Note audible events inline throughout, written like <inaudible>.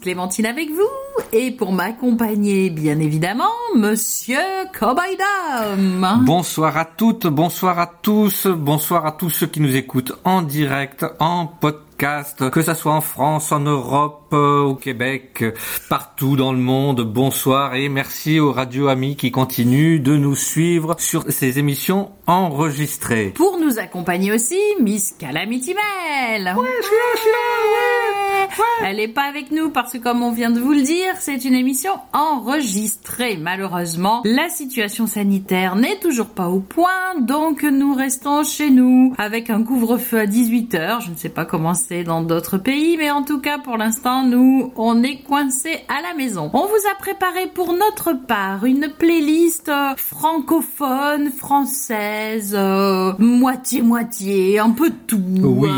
Clémentine avec vous et pour m'accompagner bien évidemment Monsieur Cowboy. Bonsoir à toutes, bonsoir à tous, bonsoir à tous ceux qui nous écoutent en direct, en podcast que ça soit en France, en Europe, euh, au Québec, partout dans le monde. Bonsoir et merci aux radio amis qui continuent de nous suivre sur ces émissions enregistrées. Pour nous accompagner aussi, Miss Calamity Mel. Ouais, je suis là, je suis là, ouais. Elle est pas avec nous parce que comme on vient de vous le dire, c'est une émission enregistrée. Malheureusement, la situation sanitaire n'est toujours pas au point, donc nous restons chez nous avec un couvre-feu à 18h. Je ne sais pas comment dans d'autres pays, mais en tout cas pour l'instant nous on est coincés à la maison. On vous a préparé pour notre part une playlist francophone, française, euh, moitié moitié, un peu de tout. Oui,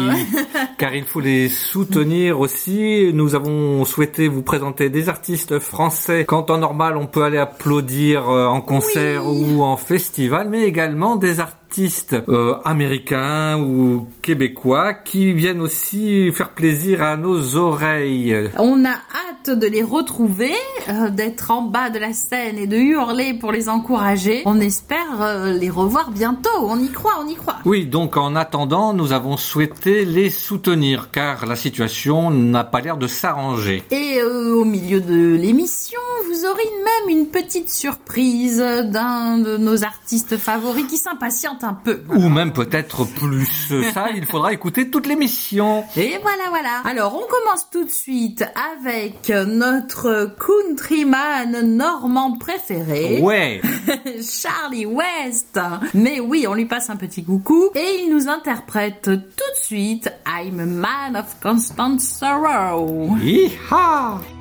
car il faut les soutenir <laughs> aussi. Nous avons souhaité vous présenter des artistes français quand en normal on peut aller applaudir euh, en concert ou en festival, mais également des artistes artistes euh, américains ou québécois qui viennent aussi faire plaisir à nos oreilles. On a hâte de les retrouver, euh, d'être en bas de la scène et de hurler pour les encourager. On espère euh, les revoir bientôt. On y croit, on y croit. Oui, donc en attendant, nous avons souhaité les soutenir car la situation n'a pas l'air de s'arranger. Et au milieu de l'émission, vous aurez même une petite surprise d'un de nos artistes favoris qui s'impatiente un peu. Ou même peut-être plus. Ça, il faudra écouter toute l'émission. Et voilà, voilà. Alors, on commence tout de suite avec notre countryman normand préféré. Ouais. <laughs> Charlie West. Mais oui, on lui passe un petit coucou. Et il nous interprète tout de suite I'm a man of constant sorrow. Yeehaw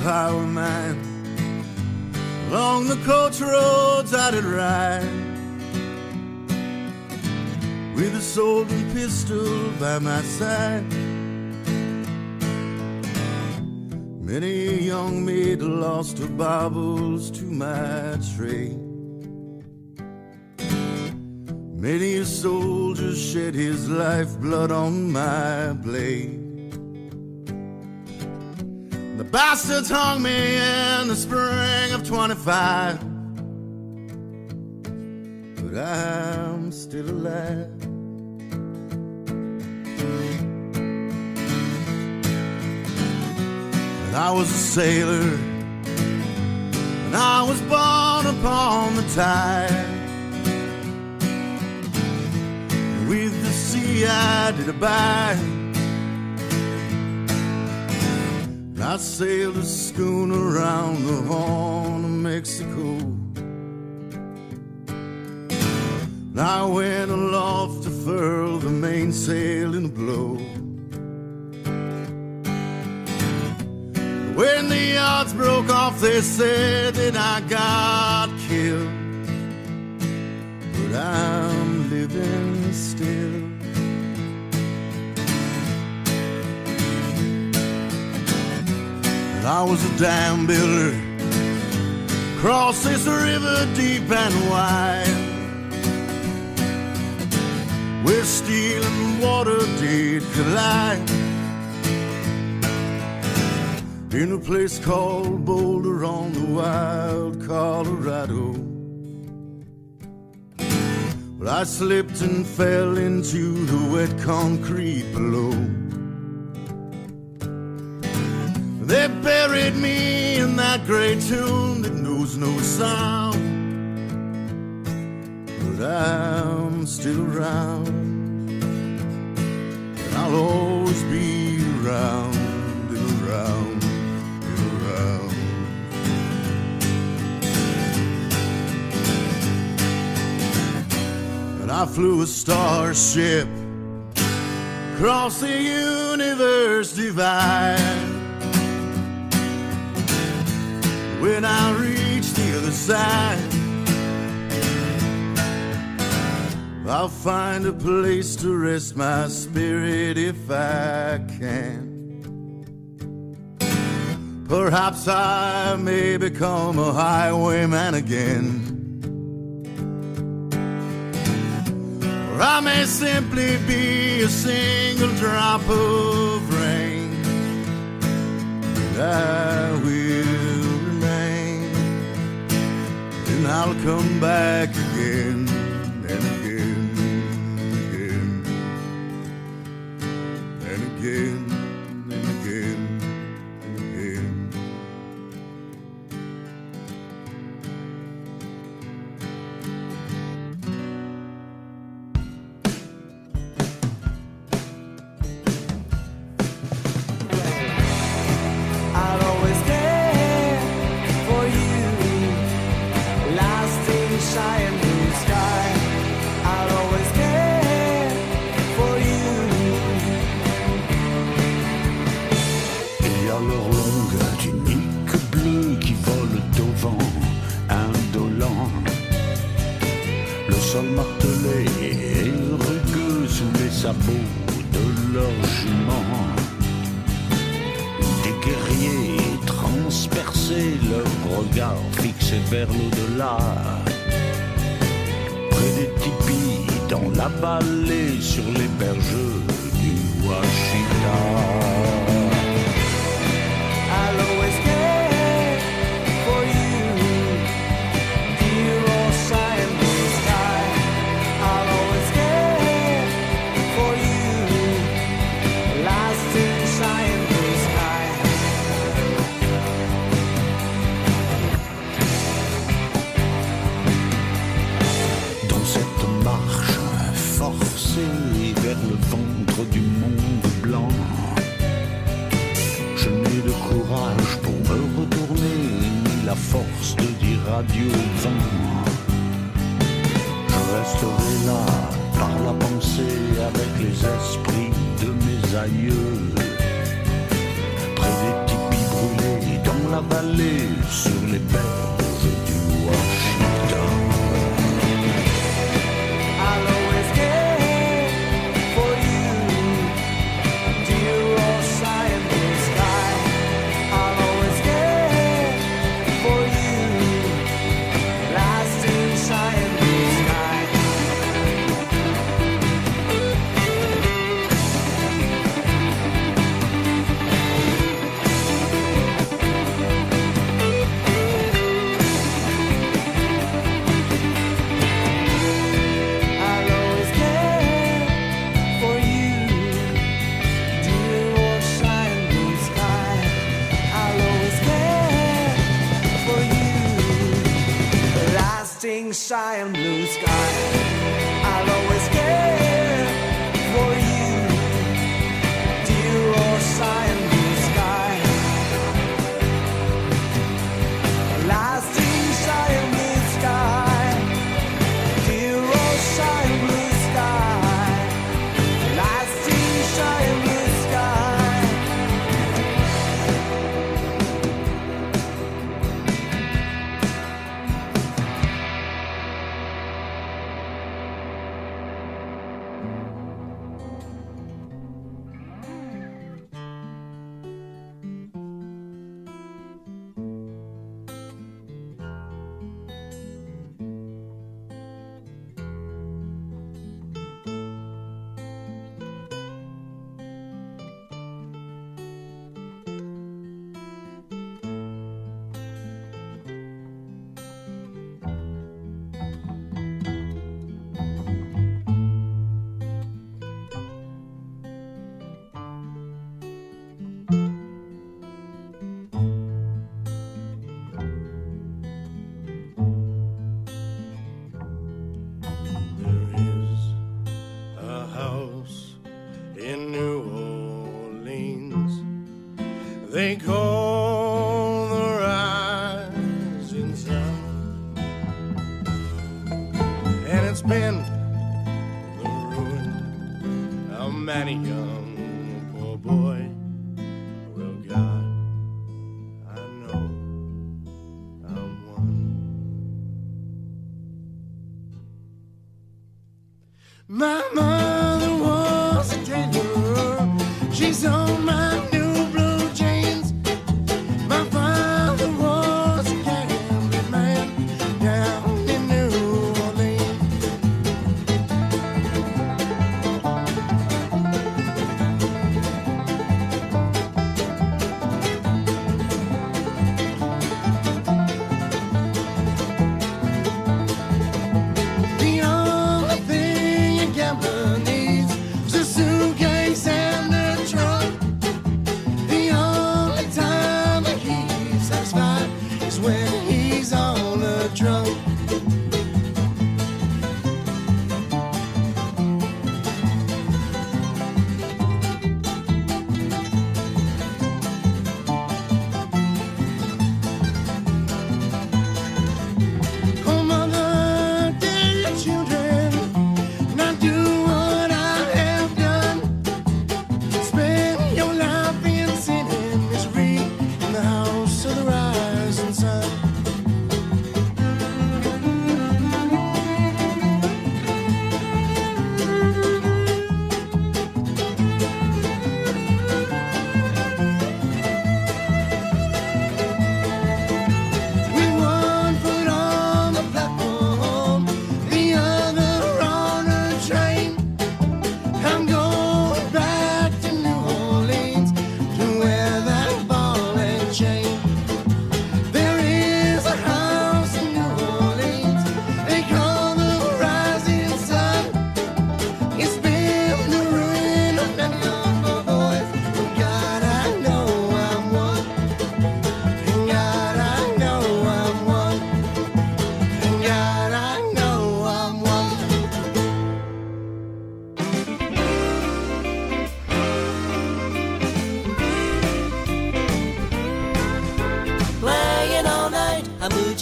highwayman. Along the coach roads I did ride. With a sword and pistol by my side. 25. But I'm still alive. And I was a sailor. And I was born upon the tide. With the sea I did abide. I sailed a schooner around the Horn Mexico. And I went aloft to furl the mainsail in a blow. When the yards broke off, they said that I got killed. But I'm living still. And I was a dam builder. Cross this river deep and wide. Where steel and water did collide. In a place called Boulder on the wild Colorado. But I slipped and fell into the wet concrete below. They buried me in that great tomb knows no sound. But I'm still around. And I'll always be around and around and around. And I flew a starship across the universe divide. when I reach the other side. I'll find a place to rest my spirit if I can. Perhaps I may become a highwayman again. Or I may simply be a single drop of rain. But I will I'll come back again fixé vers l'au-delà. Près des tipis, dans la vallée, sur les berges du Washita. pour me retourner, ni la force de dire adieu au vent. Je resterai là par la pensée avec les esprits de mes aïeux. Près des tipis brûlés dans la vallée, sur les berges du Wash. sky blue sky.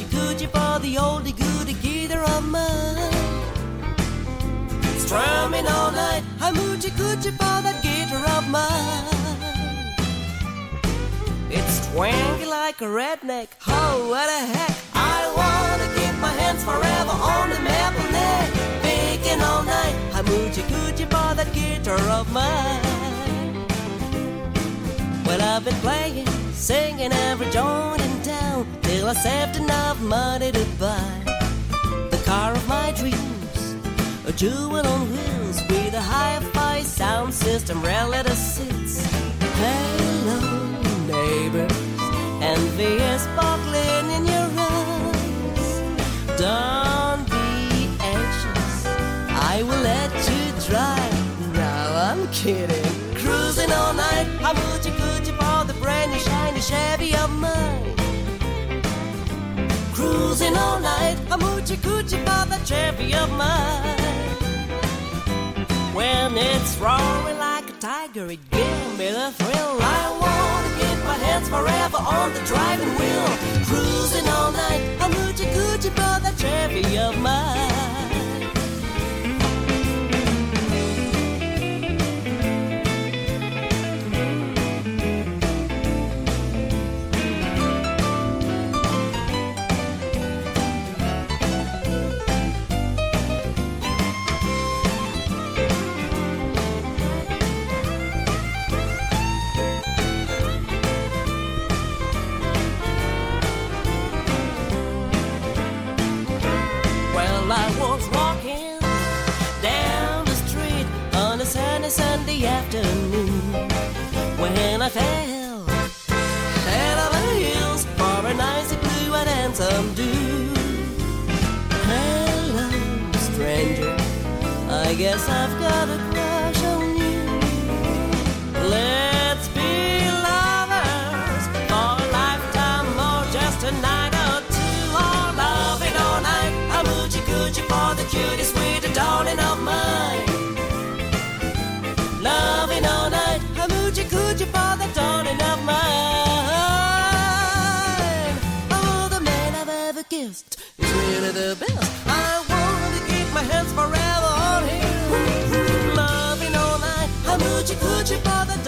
Coochie for the oldie goodie guitar of mine. Strumming all night, I'm hoochie coochie for that guitar of mine. It's twangy like a redneck. Oh, what a heck! I wanna keep my hands forever on the maple neck. Picking all night, I'm hoochie coochie for that guitar of mine. Well, I've been playing, singing every joint in town till I saved enough money to buy the car of my dreams, a jewel on wheels with a hi-fi sound system, relative seats. Hello, neighbors, envious sparkling in your eyes. Don't be anxious, I will let you drive. No, I'm kidding. Cruising all night, I'm hoochie coochie for the brand new shiny Chevy of mine. Cruising all night, I'm hoochie coochie for the Chevy of mine. When it's roaring like a tiger, it gives me the thrill. I wanna keep my hands forever on the driving wheel. Cruising all night, I'm hoochie coochie for the Chevy of mine. Afternoon when I fell head over heels for an icy blue and handsome dude. Hello, stranger. I guess I've got a kissed the best. I want to keep my hands forever on him. Loving all night. Hoochie coochie for the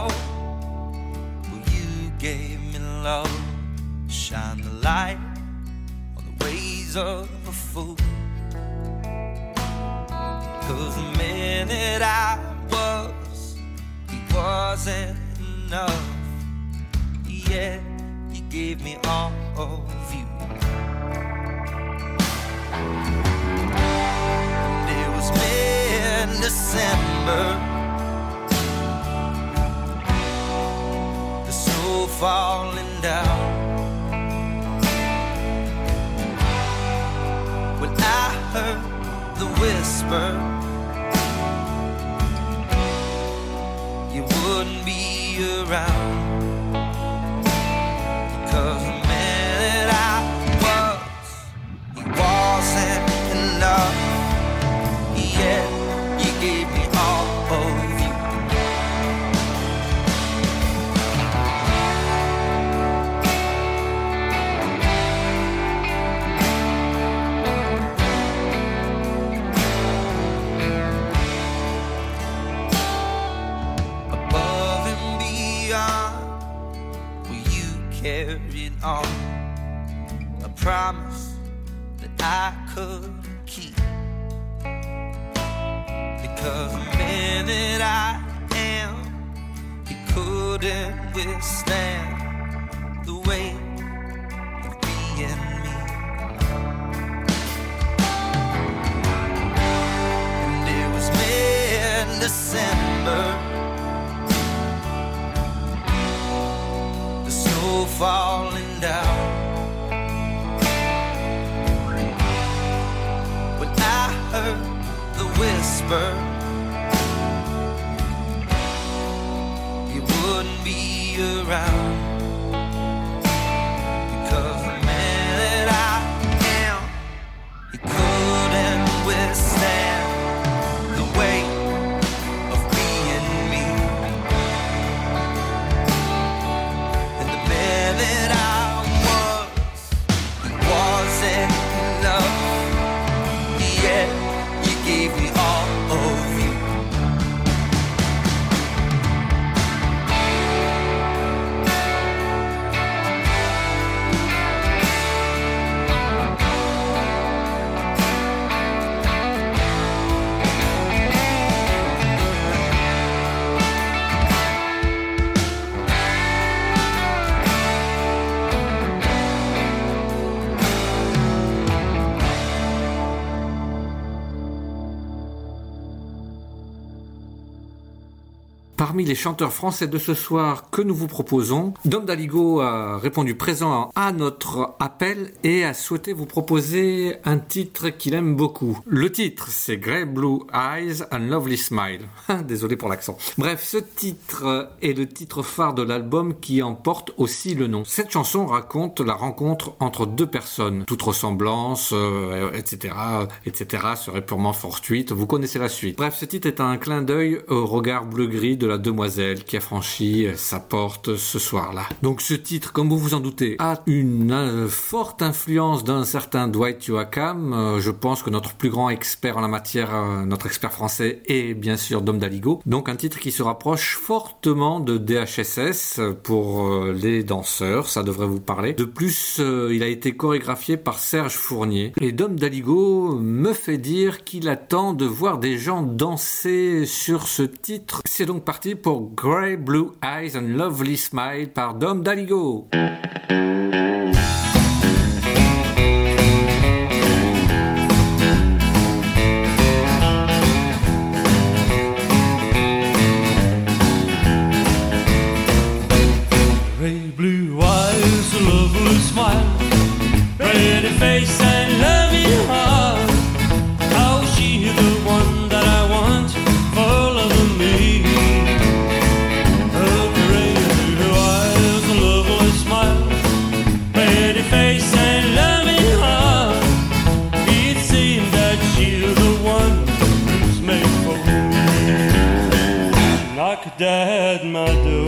Hope. Well, you gave me love. Shine the light on the ways of a fool. Cause the minute I was, it wasn't enough. Yeah, you gave me all of you. And it was mid-December. the falling down. When I heard the whisper, you wouldn't be around. Cause the minute I was, it wasn't promise that I could keep. Because the minute I am, he couldn't withstand the weight of being me. And it was mid December. The snow falling down. Whisper, you wouldn't be around. Parmi les chanteurs français de ce soir que nous vous proposons, Dom Daligo a répondu présent à notre appel et a souhaité vous proposer un titre qu'il aime beaucoup. Le titre, c'est Grey Blue Eyes and Lovely Smile. <laughs> Désolé pour l'accent. Bref, ce titre est le titre phare de l'album qui en porte aussi le nom. Cette chanson raconte la rencontre entre deux personnes. Toute ressemblance, euh, etc., etc., serait purement fortuite. Vous connaissez la suite. Bref, ce titre est un clin d'œil au regard bleu-gris de la demoiselle qui a franchi sa porte ce soir-là. Donc ce titre, comme vous vous en doutez, a une euh, forte influence d'un certain Dwight Yoakam. Euh, je pense que notre plus grand expert en la matière, euh, notre expert français, est bien sûr Dom Daligo. Donc un titre qui se rapproche fortement de DHSS pour euh, les danseurs, ça devrait vous parler. De plus, euh, il a été chorégraphié par Serge Fournier. Et Dom Daligo me fait dire qu'il attend de voir des gens danser sur ce titre. C'est donc parti pour Grey Blue Eyes and Lovely Smile par Dom Daligo. Grey Blue Eyes, a lovely smile, pretty face. Knocked my door.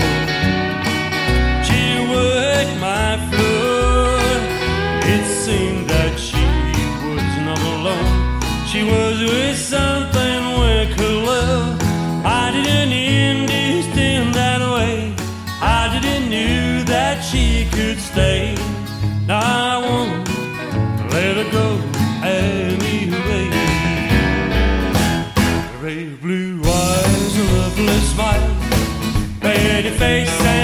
She worked my floor. It seemed that she was not alone. She was with something we could love. I didn't understand that way. I didn't knew that she could stay. Face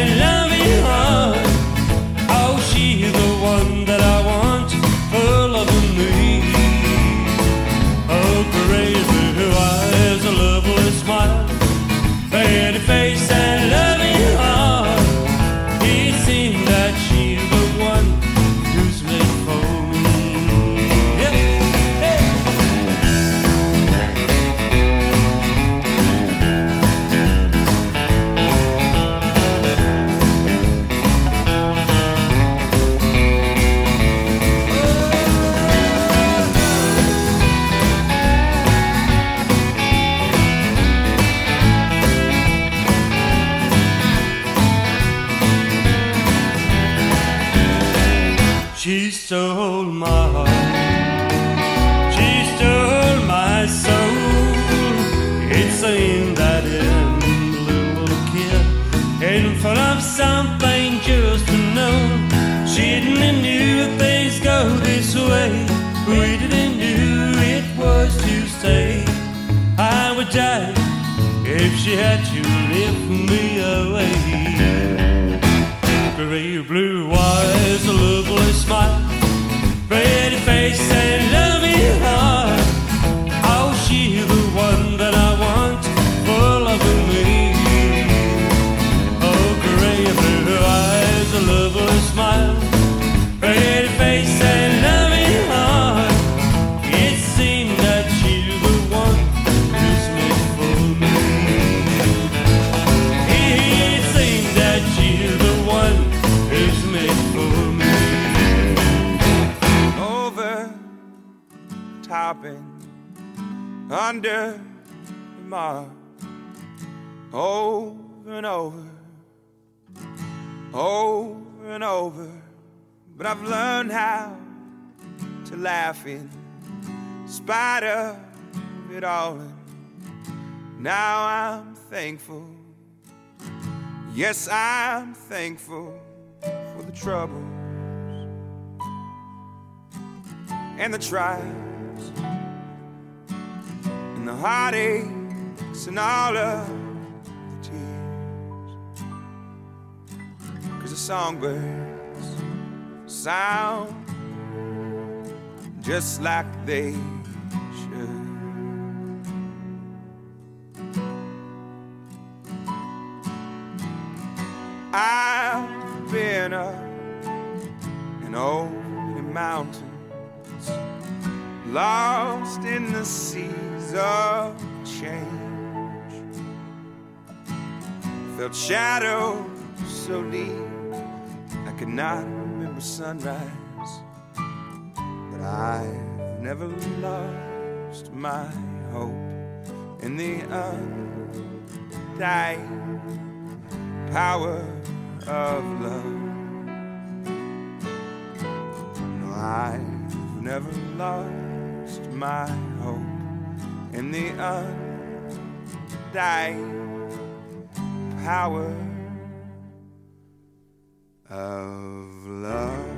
I've learned how to laugh in spite of it all. And now I'm thankful. Yes, I'm thankful for the troubles and the trials and the heartaches and all of the tears. Cause the songbirds sound just like they should. I've been up and over the mountains, lost in the seas of change. Felt shadows so deep I could not remember sunrise, but I've never lost my hope in the undying power of love. No, I've never lost my hope in the undying power of love.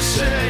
say.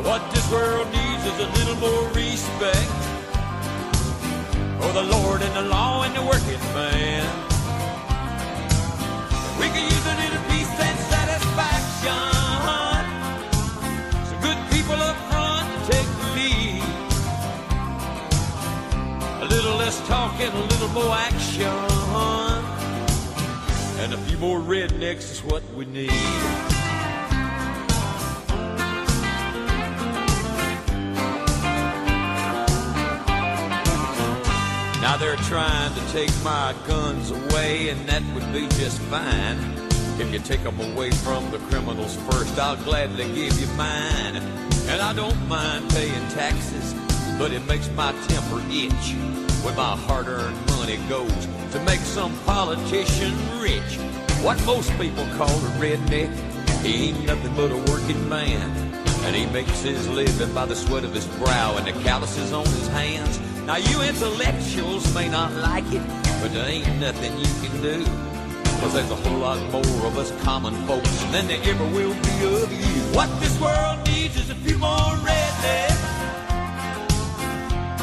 And what this world needs is a little more respect for the Lord and the law and the working man. We can use a little peace and satisfaction. So good people up front take the lead. A little less talk and a little more action. And a few more rednecks is what we need. Now they're trying to take my guns away, and that would be just fine. If you take them away from the criminals first, I'll gladly give you mine. And I don't mind paying taxes, but it makes my temper itch when my hard earned money goes to make some politician rich. What most people call a redneck, he ain't nothing but a working man. And he makes his living by the sweat of his brow and the calluses on his hands. Now you intellectuals may not like it, but there ain't nothing you can do. Cause there's a whole lot more of us common folks than there ever will be of you. What this world needs is a few more rednecks.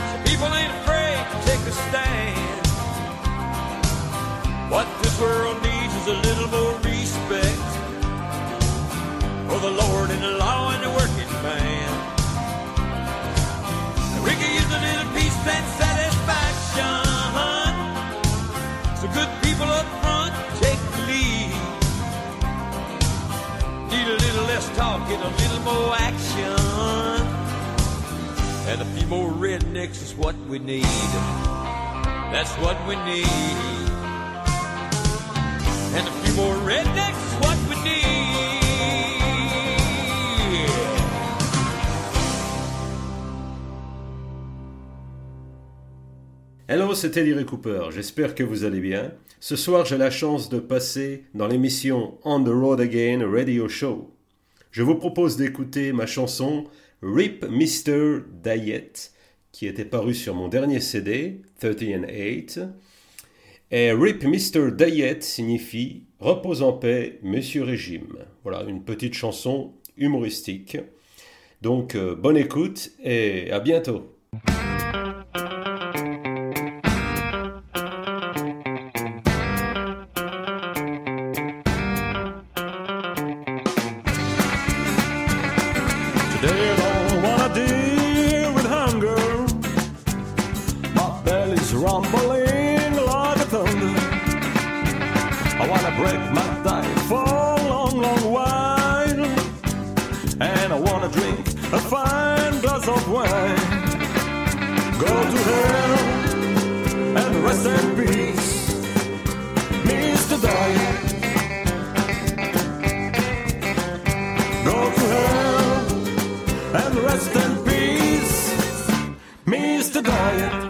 So people ain't afraid to take a stand. What this world needs is a little more respect for the Lord and the law and the working man. We can use a little and satisfaction. So good people up front take the lead. Need a little less talk and a little more action. And a few more rednecks is what we need. That's what we need. And a few more rednecks is what we need. Hello, c'était Larry Cooper. J'espère que vous allez bien. Ce soir, j'ai la chance de passer dans l'émission On the Road Again Radio Show. Je vous propose d'écouter ma chanson Rip Mr. Diet, qui était parue sur mon dernier CD, 30 and 8. Et Rip Mr. Diet signifie Repose en paix, Monsieur Régime. Voilà, une petite chanson humoristique. Donc, euh, bonne écoute et à bientôt. Belly's rumbling like a thunder. I wanna break my diet for a long, long while. And I wanna drink a fine glass of wine. Go to hell and rest in peace, Mr. Diet. Go to hell and rest in peace, Mr. Diet.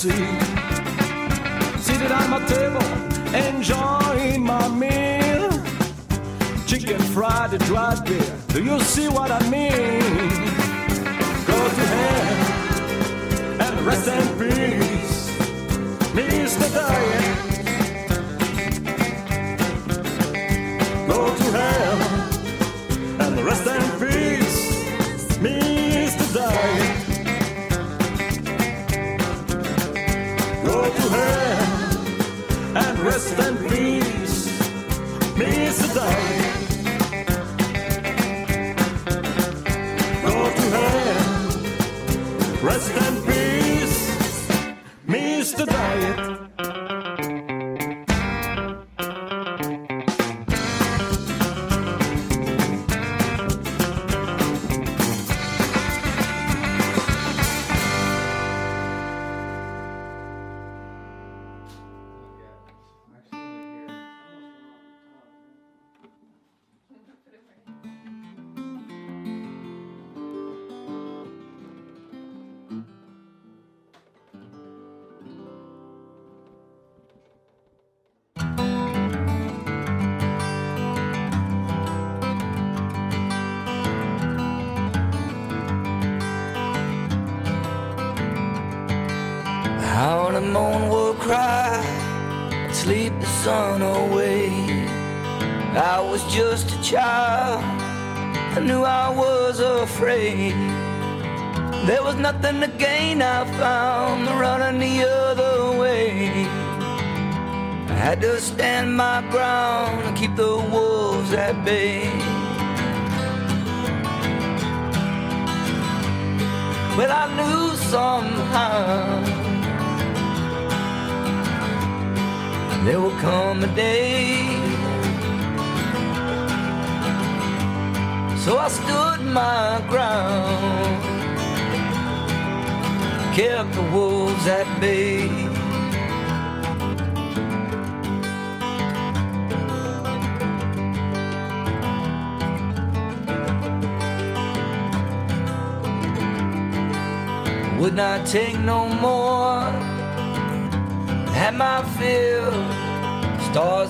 See. Seated at my table, enjoying my meal. Chicken fried, dried beer. Do you see what I mean? Go to hell and rest in peace, Mr. Diet. Mr. Diet. Go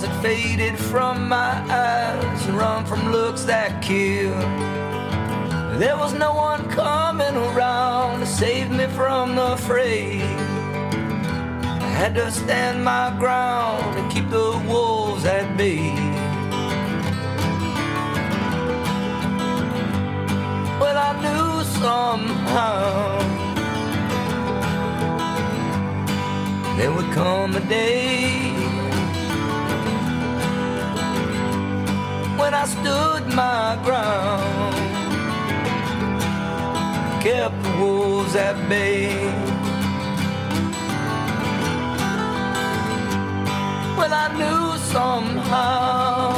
Stars faded from my eyes, and run from looks that kill. There was no one coming around to save me from the fray. I had to stand my ground and keep the wolves at bay. Well, I knew somehow there would come a day when I stood my ground, kept the wolves at bay. Well, I knew somehow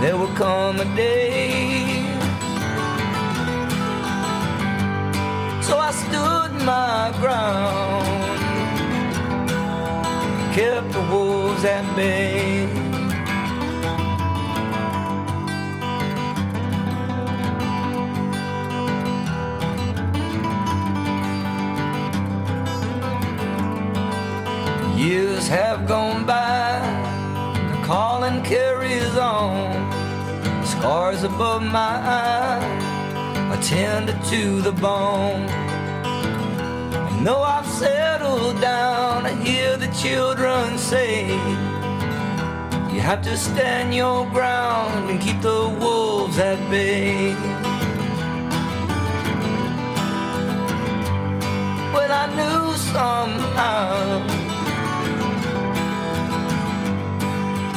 there would come a day. So I stood my ground, kept the wolves at bay. Years have gone by, the calling carries on. Scars above my eye are tender to the bone. Though I've settled down, I hear the children say, You have to stand your ground and keep the wolves at bay. Well, I knew somehow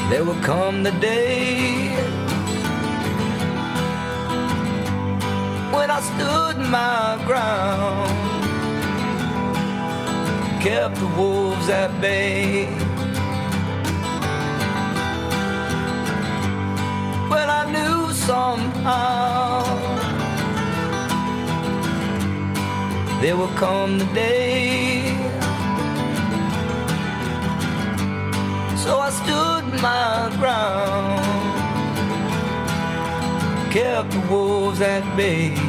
there would come the day when I stood my ground, kept the wolves at bay. Well, I knew somehow there will come the day. So I stood my ground, kept the wolves at bay.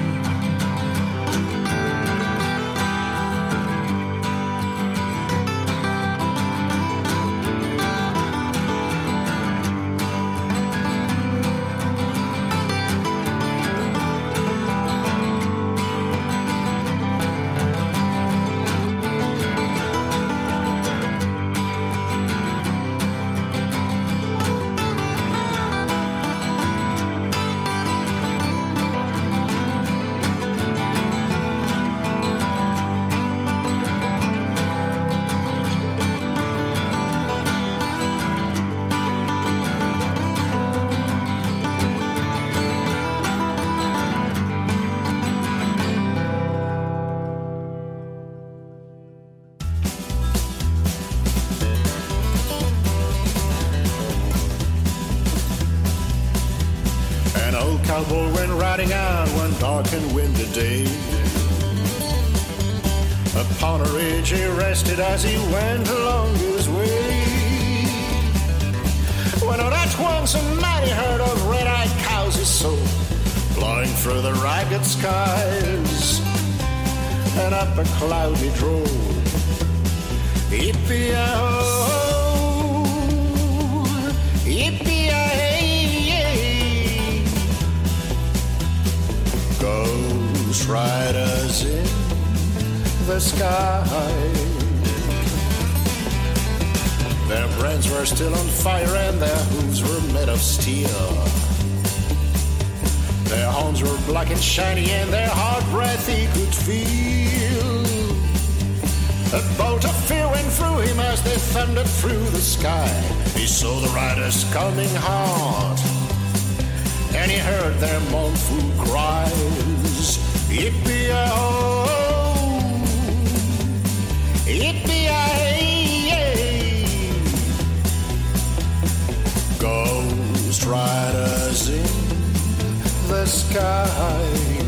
Skies, and up a cloud he drove. Yippee-oh, yippee-hey, Ghost riders in the sky. Their brains were still on fire and their hooves were made of steel. Their horns were black and shiny and their hard breath he could feel. A bolt of fear went through him as they thundered through the sky. He saw the riders coming hard, and he heard their mournful cries. Yippee-oh, yippee-hey, Ghost riders in the sky.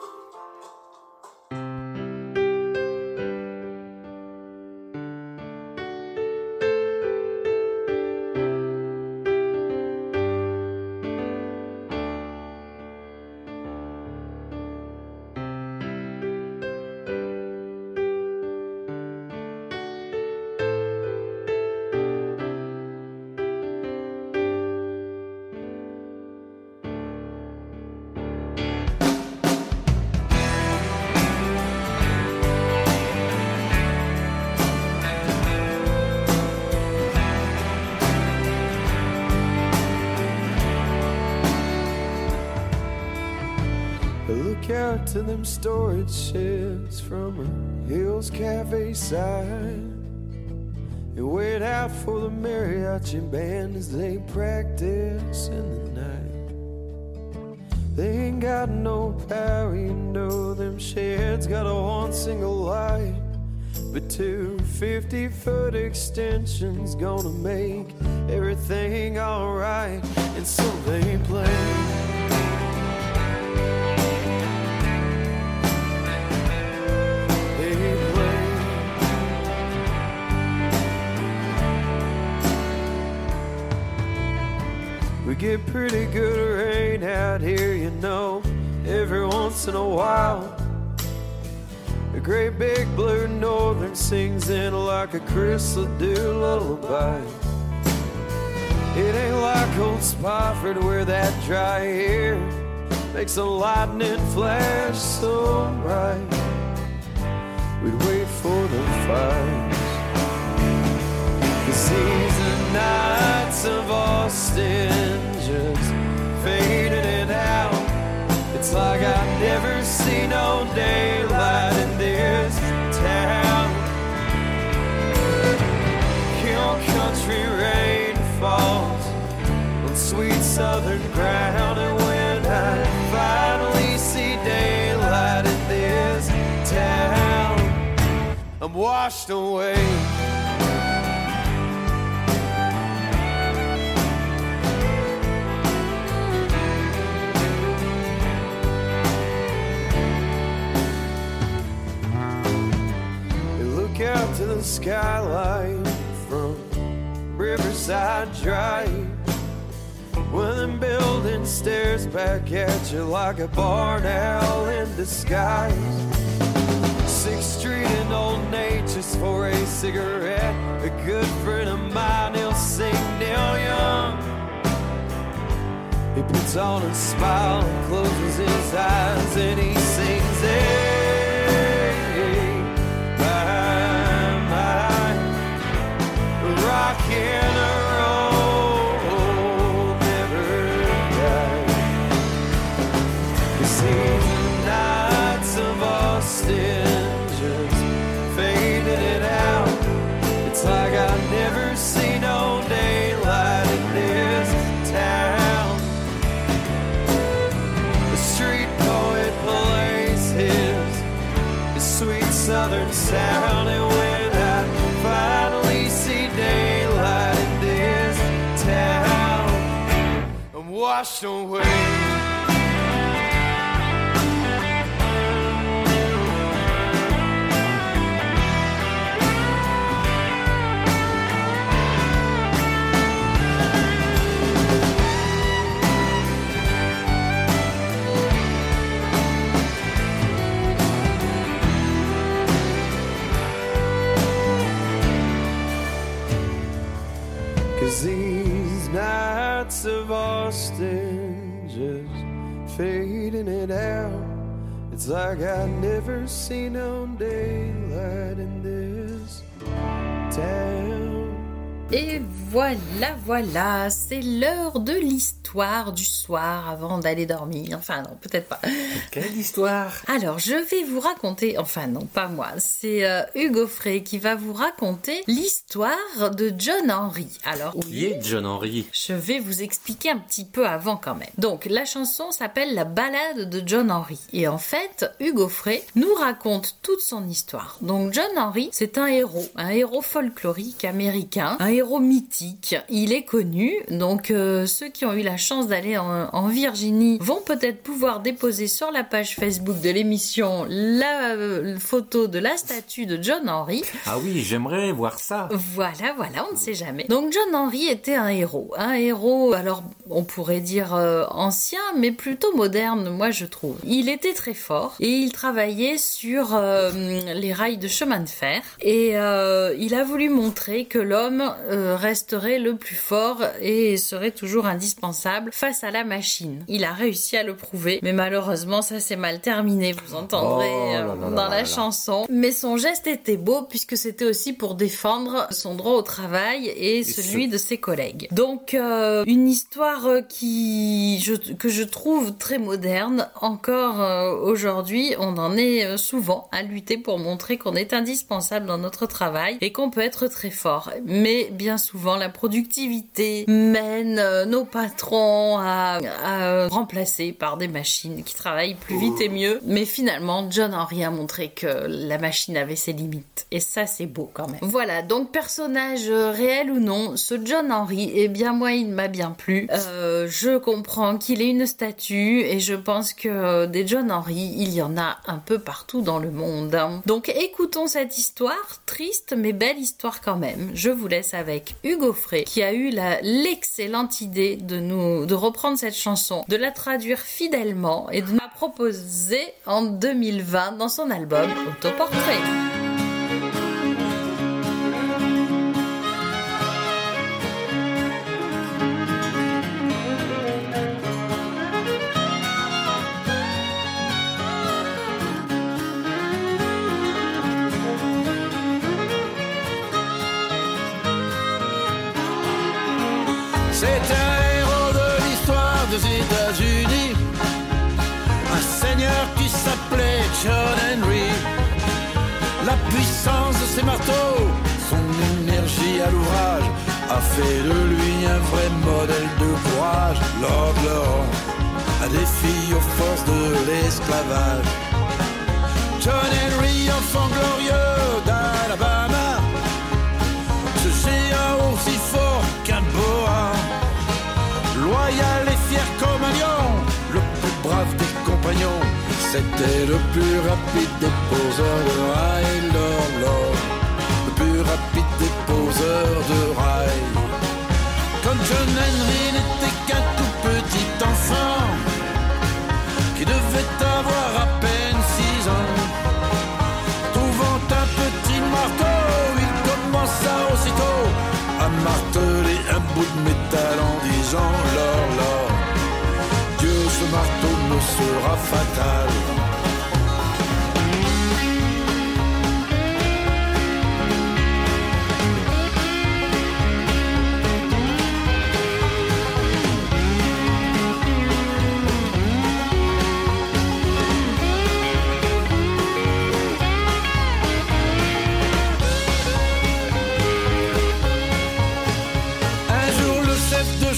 To them storage sheds from a Hills Cafe side. And wait out for the mariachi band as they practice in the night. They ain't got no power, you know. Them sheds got a one single light. But two 50 foot extensions gonna make everything alright. And so they play. Get pretty good rain out here, you know, every once in a while. A great big blue northern sings in like a crystal dew lullaby. It ain't like old Spofford where that dry air makes the lightning flash so bright. We'd wait for the fires. Cause nights of Austin just fading it out. It's like I never see no daylight in this town. Hill country rain falls on sweet southern ground, and when I finally see daylight in this town, I'm washed away. The skyline from Riverside Drive. Them building stares back at you like a barn owl in disguise. Sixth Street and Old Nature's for a cigarette. A good friend of mine, he'll sing Neil Young. He puts on a smile and closes his eyes and he sings, away. Fading it out. It's like I never seen no daylight in this town. Et voilà, voilà, c'est l'heure de l'histoire du soir avant d'aller dormir. Enfin non, peut-être pas. <laughs> Quelle histoire Alors, je vais vous raconter, enfin non, pas moi, c'est euh, Hugo Frey qui va vous raconter l'histoire de John Henry. Alors, Qui est John Henry? je vais vous expliquer un petit peu avant quand même. Donc, la chanson s'appelle La balade de John Henry. Et en fait, Hugo Frey nous raconte toute son histoire. Donc, John Henry, c'est un héros, un héros folklorique américain, un héros mythique. Il est connu, donc euh, ceux qui ont eu la chance d'aller en, en Virginie vont peut-être pouvoir déposer sur la page Facebook de l'émission la euh, photo de la statue de John Henry. Ah oui, j'aimerais voir ça. Voilà, voilà, on ne sait jamais. Donc John Henry était un héros, un héros, alors on pourrait dire euh, ancien, mais plutôt moderne, moi je trouve. Il était très fort et il travaillait sur euh, les rails de chemin de fer et il a voulu montrer que l'homme resterait le plus fort et serait toujours indispensable face à la machine. Il a réussi à le prouver, mais malheureusement ça s'est mal terminé, vous entendrez Oh euh, là là dans là la chanson. Mais son geste était beau puisque c'était aussi pour défendre son droit au travail et, celui de ses collègues. Donc euh, une histoire qui je, que je trouve très moderne encore euh, aujourd'hui. On en est euh, souvent à lutter pour montrer qu'on est indispensable dans notre travail et qu'on peut être très fort. Mais bien souvent la productivité mène euh, nos patrons à, à remplacer par des machines qui travaillent plus vite et mieux. Mais finalement John Henry a montré que la machine avait ses limites et ça c'est beau quand même. Voilà donc personnage euh, réel ou non, ce John Henry, eh bien moi il m'a bien plu. Euh, je comprends qu'il ait une statue et je pense que euh, des John Henry, il y en a un peu partout dans le monde. Donc écoutons cette histoire, triste mais belle histoire quand même. Je vous laisse avec Hugo Frey qui a eu l'excellente idée de nous de reprendre cette chanson, de la traduire fidèlement et de nous la proposer en 2020 dans son album Autoportrait. Son énergie à l'ouvrage, a fait de lui un vrai modèle de courage. Lord un défi aux forces de l'esclavage. John Henry, enfant glorieux d'Alabama, ce géant aussi fort qu'un boa, loyal et fier comme un lion, le plus brave des compagnons, c'était le plus rapide des poseurs de rail, Lord, rapide des poseurs de rail. Quand John Henry n'était qu'un tout petit enfant, qui devait avoir à peine six ans, trouvant un petit marteau, il commença aussitôt à marteler un bout de métal en disant Lord, Lord, Dieu, ce marteau me sera fatal.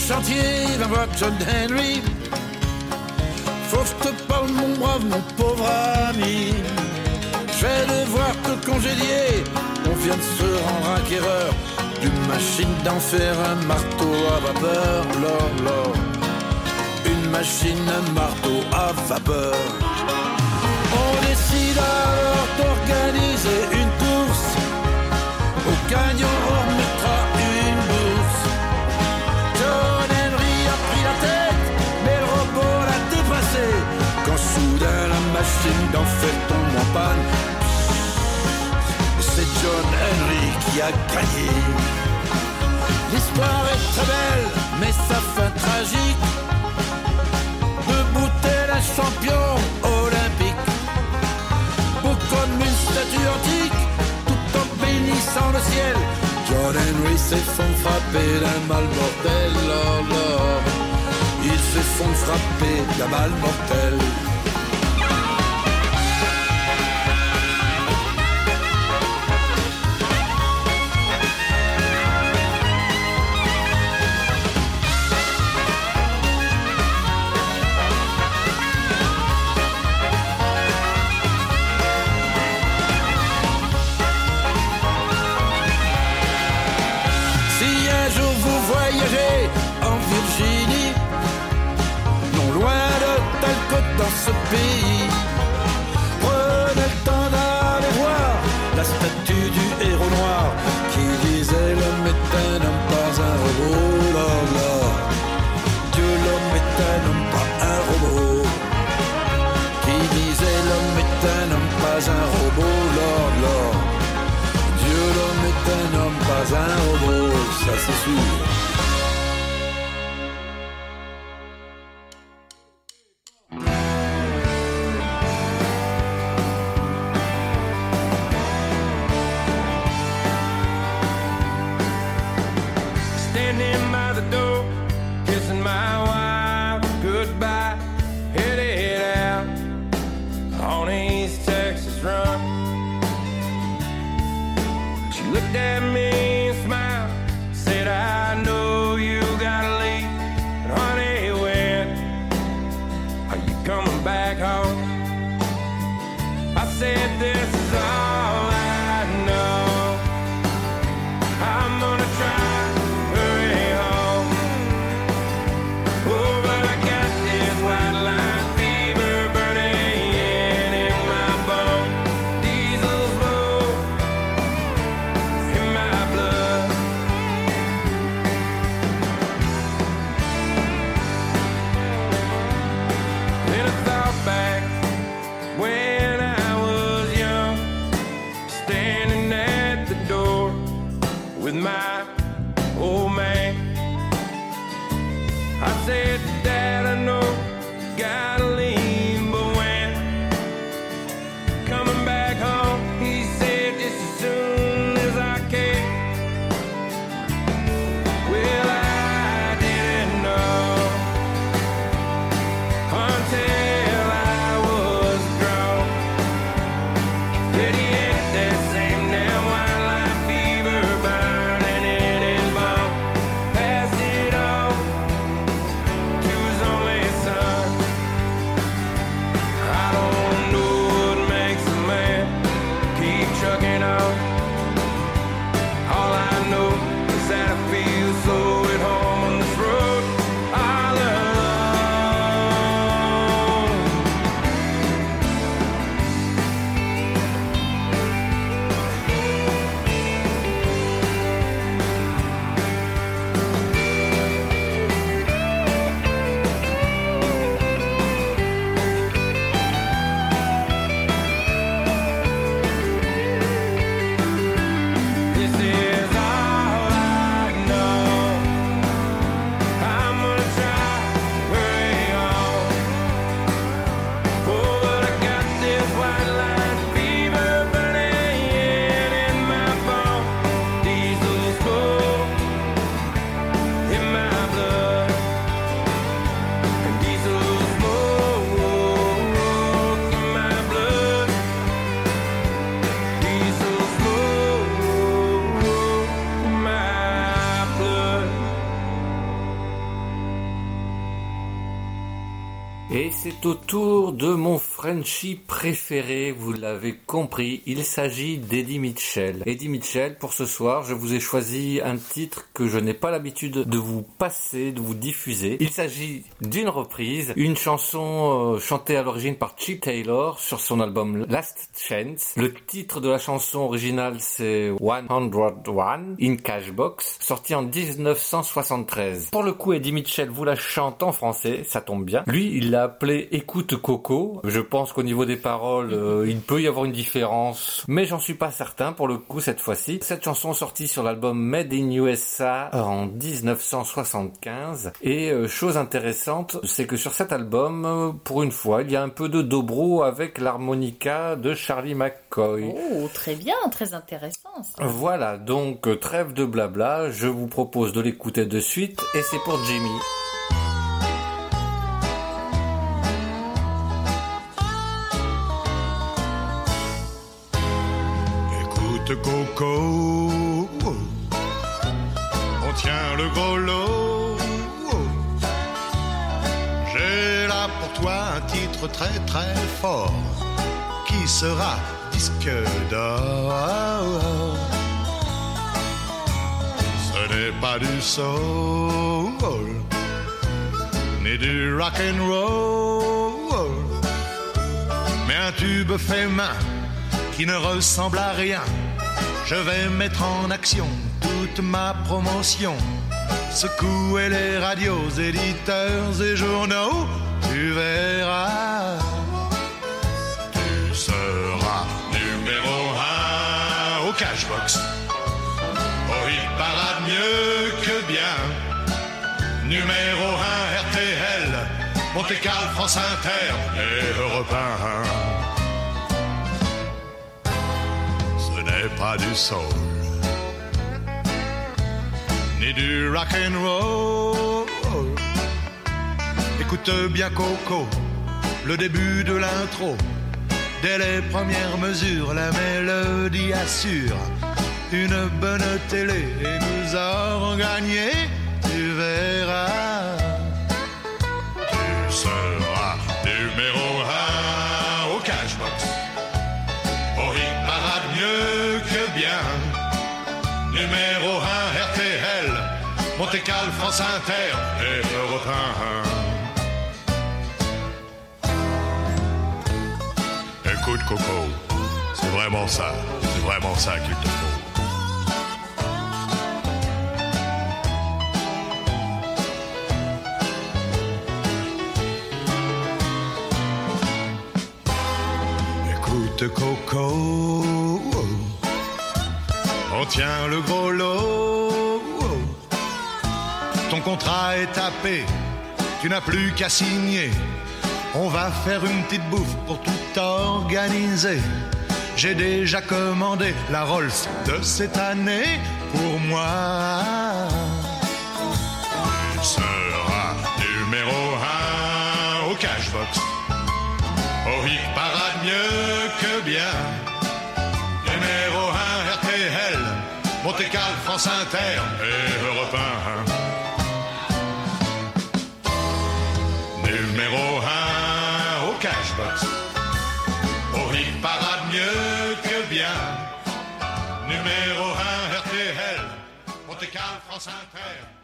Chantier voir John Henry. Faut que je te parle, mon brave, mon pauvre ami. Je vais devoir te congédier. On vient de se rendre acquéreur d'une machine d'en faire un marteau à vapeur. Lord, Lord. Une machine, un marteau à vapeur. On décide alors d'organiser une course. Au gagnant, c'est John Henry qui a gagné. L'histoire est très belle, mais sa fin tragique. Debout est la champion olympique. Beau comme une statue antique, tout en bénissant le ciel. John Henry s'est font frapper d'un mal mortel, Lord, Lord. Il s'est font frapper d'un mal mortel. Prenez le temps d'aller voir la statue du héros noir qui disait l'homme est un homme, pas un robot. Lord, Lord. Dieu, l'homme est un homme, pas un robot. Qui disait l'homme est un homme, pas un robot. Lord. Dieu, l'homme est un homme, pas un robot. ça c'est sûr. With mon Frenchie préféré, vous l'avez compris, il s'agit d'Eddie Mitchell. Eddie Mitchell, pour ce soir, je vous ai choisi un titre que je n'ai pas l'habitude de vous passer, de vous diffuser. Il s'agit d'une reprise, une chanson euh, chantée à l'origine par Chip Taylor sur son album Last Chance. Le titre de la chanson originale c'est 101 in Cashbox, sorti en 1973. Pour le coup, Eddie Mitchell vous la chante en français, ça tombe bien. Lui, il l'a appelé Écoute Coco. Je pense qu'au niveau des paroles, euh, il peut y avoir une différence, mais j'en suis pas certain pour le coup cette fois-ci. Cette chanson sortie sur l'album Made in USA en 1975. Et euh, chose intéressante, c'est que sur cet album, euh, pour une fois, il y a un peu de dobro avec l'harmonica de Charlie McCoy. Oh, très bien, très intéressant. ça. Voilà, donc trêve de blabla, je vous propose de l'écouter de suite et c'est pour Jimmy. Écoute Coco, on tient le gros lot. J'ai là pour toi un titre très très fort qui sera disque d'or. Ce n'est pas du soul, ni du rock and roll, mais un tube fait main qui ne ressemble à rien. Je vais mettre en action toute ma promotion. Secouer les radios, éditeurs et journaux, tu verras. Tu seras numéro un au cashbox. Oh, il parade mieux bien. Numéro 1 RTL, Monte Carlo, France Inter et Europe 1. Pas du soul, ni du rock and roll. Écoute bien Coco, le début de l'intro. Dès les premières mesures, la mélodie assure une bonne télé et nous aurons gagné, tu verras. Monte France Inter et Europe 1. Écoute Coco, c'est vraiment ça, c'est vraiment ça qu'il te faut. Écoute Coco, on tient le gros lot. Contrat est tapé, tu n'as plus qu'à signer. On va faire une petite bouffe pour tout organiser. J'ai déjà commandé la Rolls de cette année pour moi. Tu seras numéro 1 au cashbox. Au hit parade mieux que bien. Numéro 1 RTL, Monte Carlo, France Inter et Europe 1. Numéro 1 au cashbox. Au hit parade mieux que bien. Numéro 1 RTL, Monte France Inter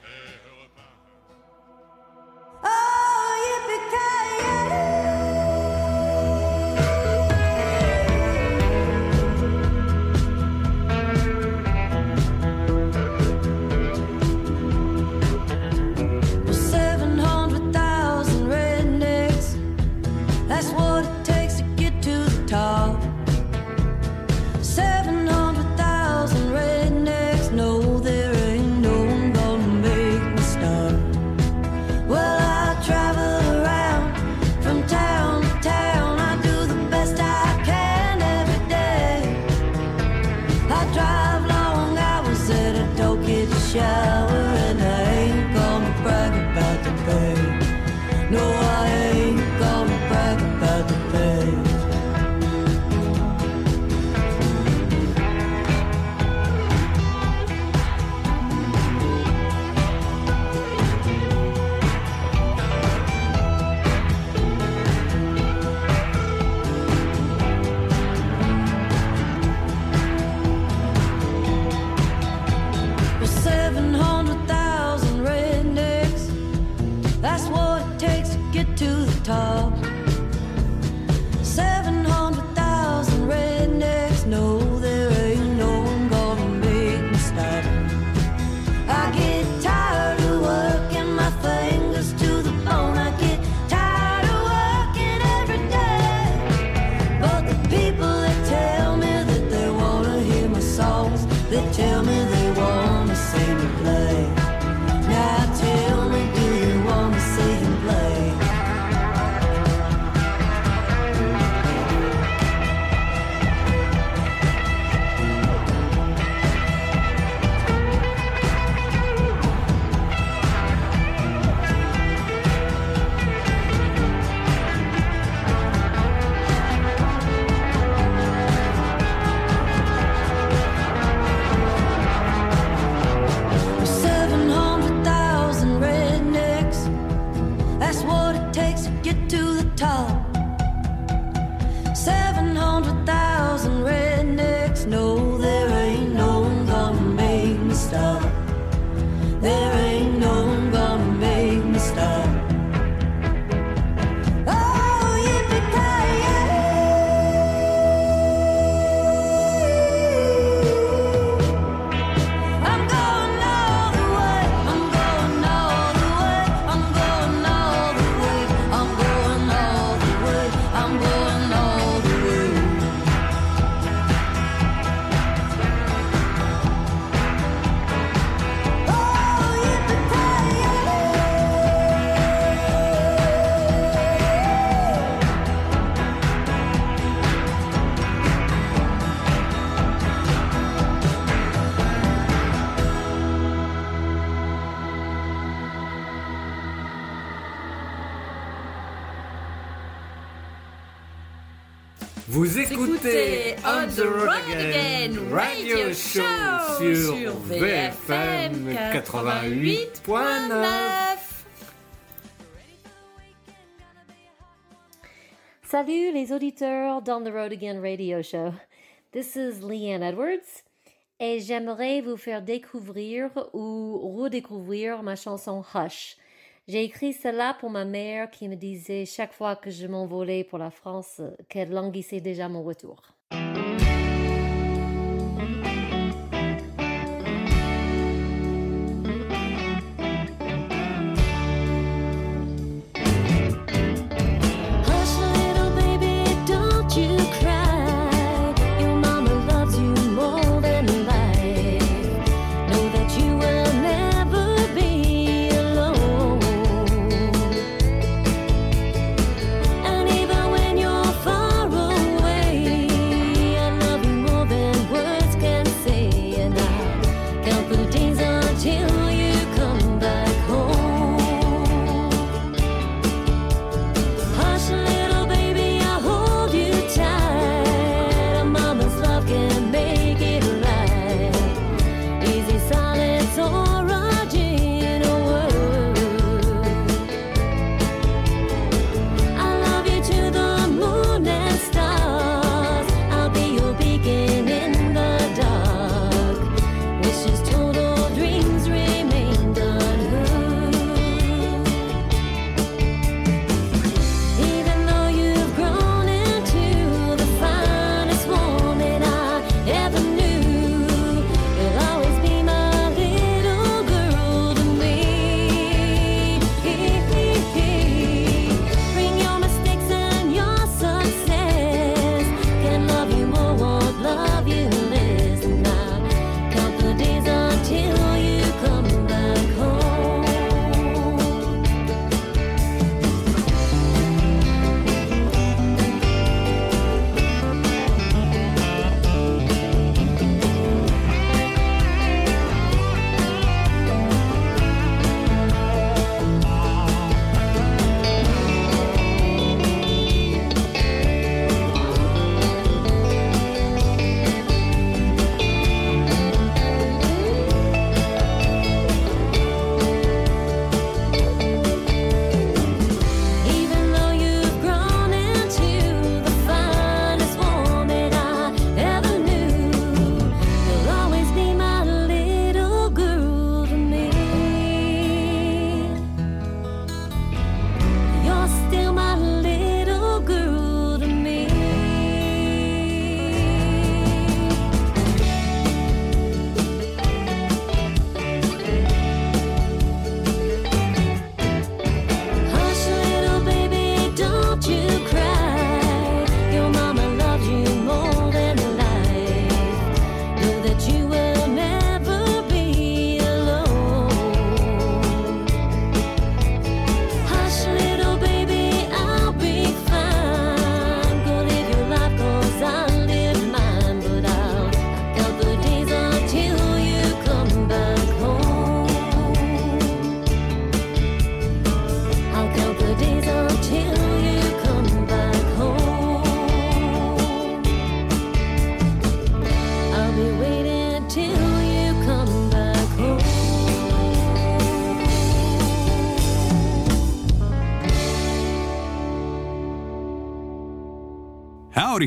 Salut les auditeurs d'On the Road Again Radio Show. This is Leanne Edwards et j'aimerais vous faire découvrir ou redécouvrir ma chanson Hush. J'ai écrit cela pour ma mère qui me disait chaque fois que je m'envolais pour la France qu'elle languissait déjà mon retour.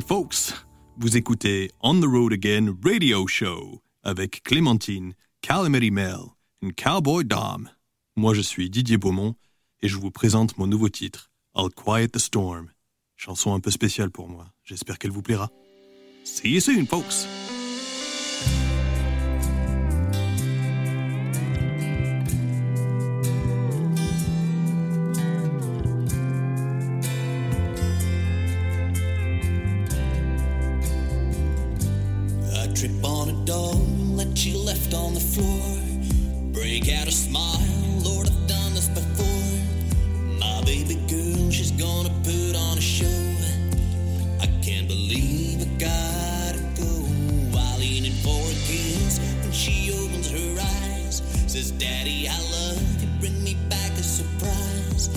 Folks! Vous écoutez On the Road Again Radio Show avec Clémentine, Calamity Mel et Cowboy Dom. Moi je suis Didier Beaumont et je vous présente mon nouveau titre, I'll Quiet the Storm. Chanson un peu spéciale pour moi. J'espère qu'elle vous plaira. See you soon folks! On a doll that she left on the floor. Break out a smile, Lord, I've done this before. My baby girl, she's gonna put on a show. I can't believe I gotta go. I lean in for a kiss when she opens her eyes. Says, Daddy, I love you, bring me back a surprise.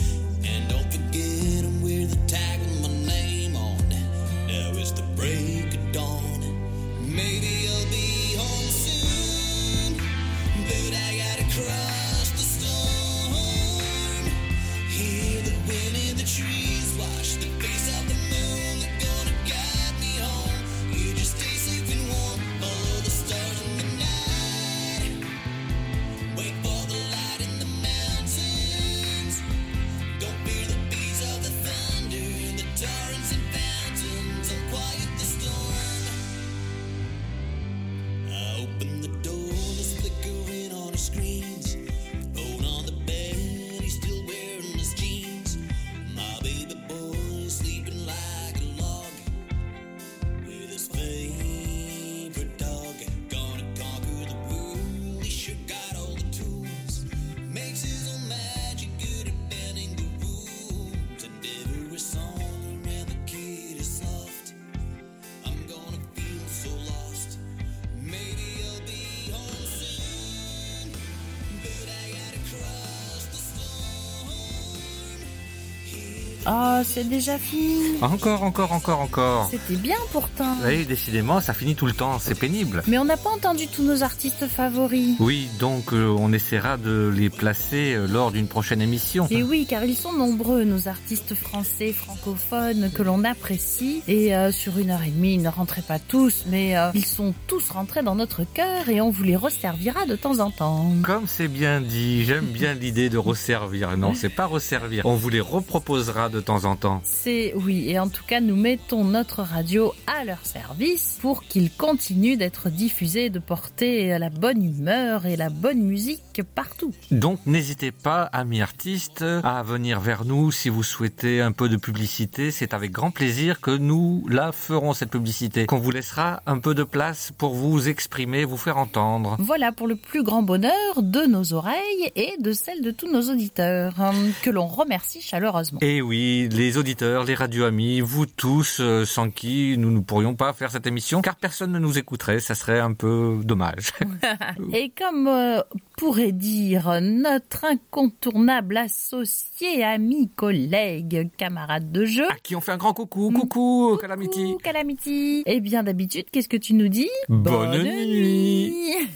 C'est déjà fini. Encore, encore, encore, encore. C'était bien pourtant. Oui, décidément, ça finit tout le temps, c'est pénible. Mais on n'a pas entendu tous nos artistes favoris. Oui, donc euh, on essaiera de les placer euh, lors d'une prochaine émission. Et oui, car ils sont nombreux, nos artistes français, francophones, que l'on apprécie. Et euh, sur une heure et demie, ils ne rentraient pas tous, mais ils sont tous rentrés dans notre cœur et on vous les resservira de temps en temps. Comme c'est bien dit, j'aime bien l'idée de resservir. Non, c'est pas resservir. On vous les reproposera de temps en temps. C'est oui, et en tout cas, nous mettons notre radio à leur service pour qu'ils continuent d'être diffusés, de porter la bonne humeur et la bonne musique partout. Donc n'hésitez pas, amis artistes, à venir vers nous si vous souhaitez un peu de publicité. C'est avec grand plaisir que nous la ferons cette publicité, qu'on vous laissera un peu de place pour vous exprimer, vous faire entendre. Voilà pour le plus grand bonheur de nos oreilles et de celles de tous nos auditeurs, que l'on remercie chaleureusement. Et oui, les auditeurs, les radio-amis, vous tous, euh, sans qui nous ne pourrions pas faire cette émission, car personne ne nous écouterait, ça serait un peu dommage. Et comme euh, pourrait dire notre incontournable associé, ami, collègue, camarade de jeu, À qui on fait un grand coucou, coucou, Calamity. Calamity, eh bien d'habitude, qu'est-ce que tu nous dis? Bonne nuit. nuit.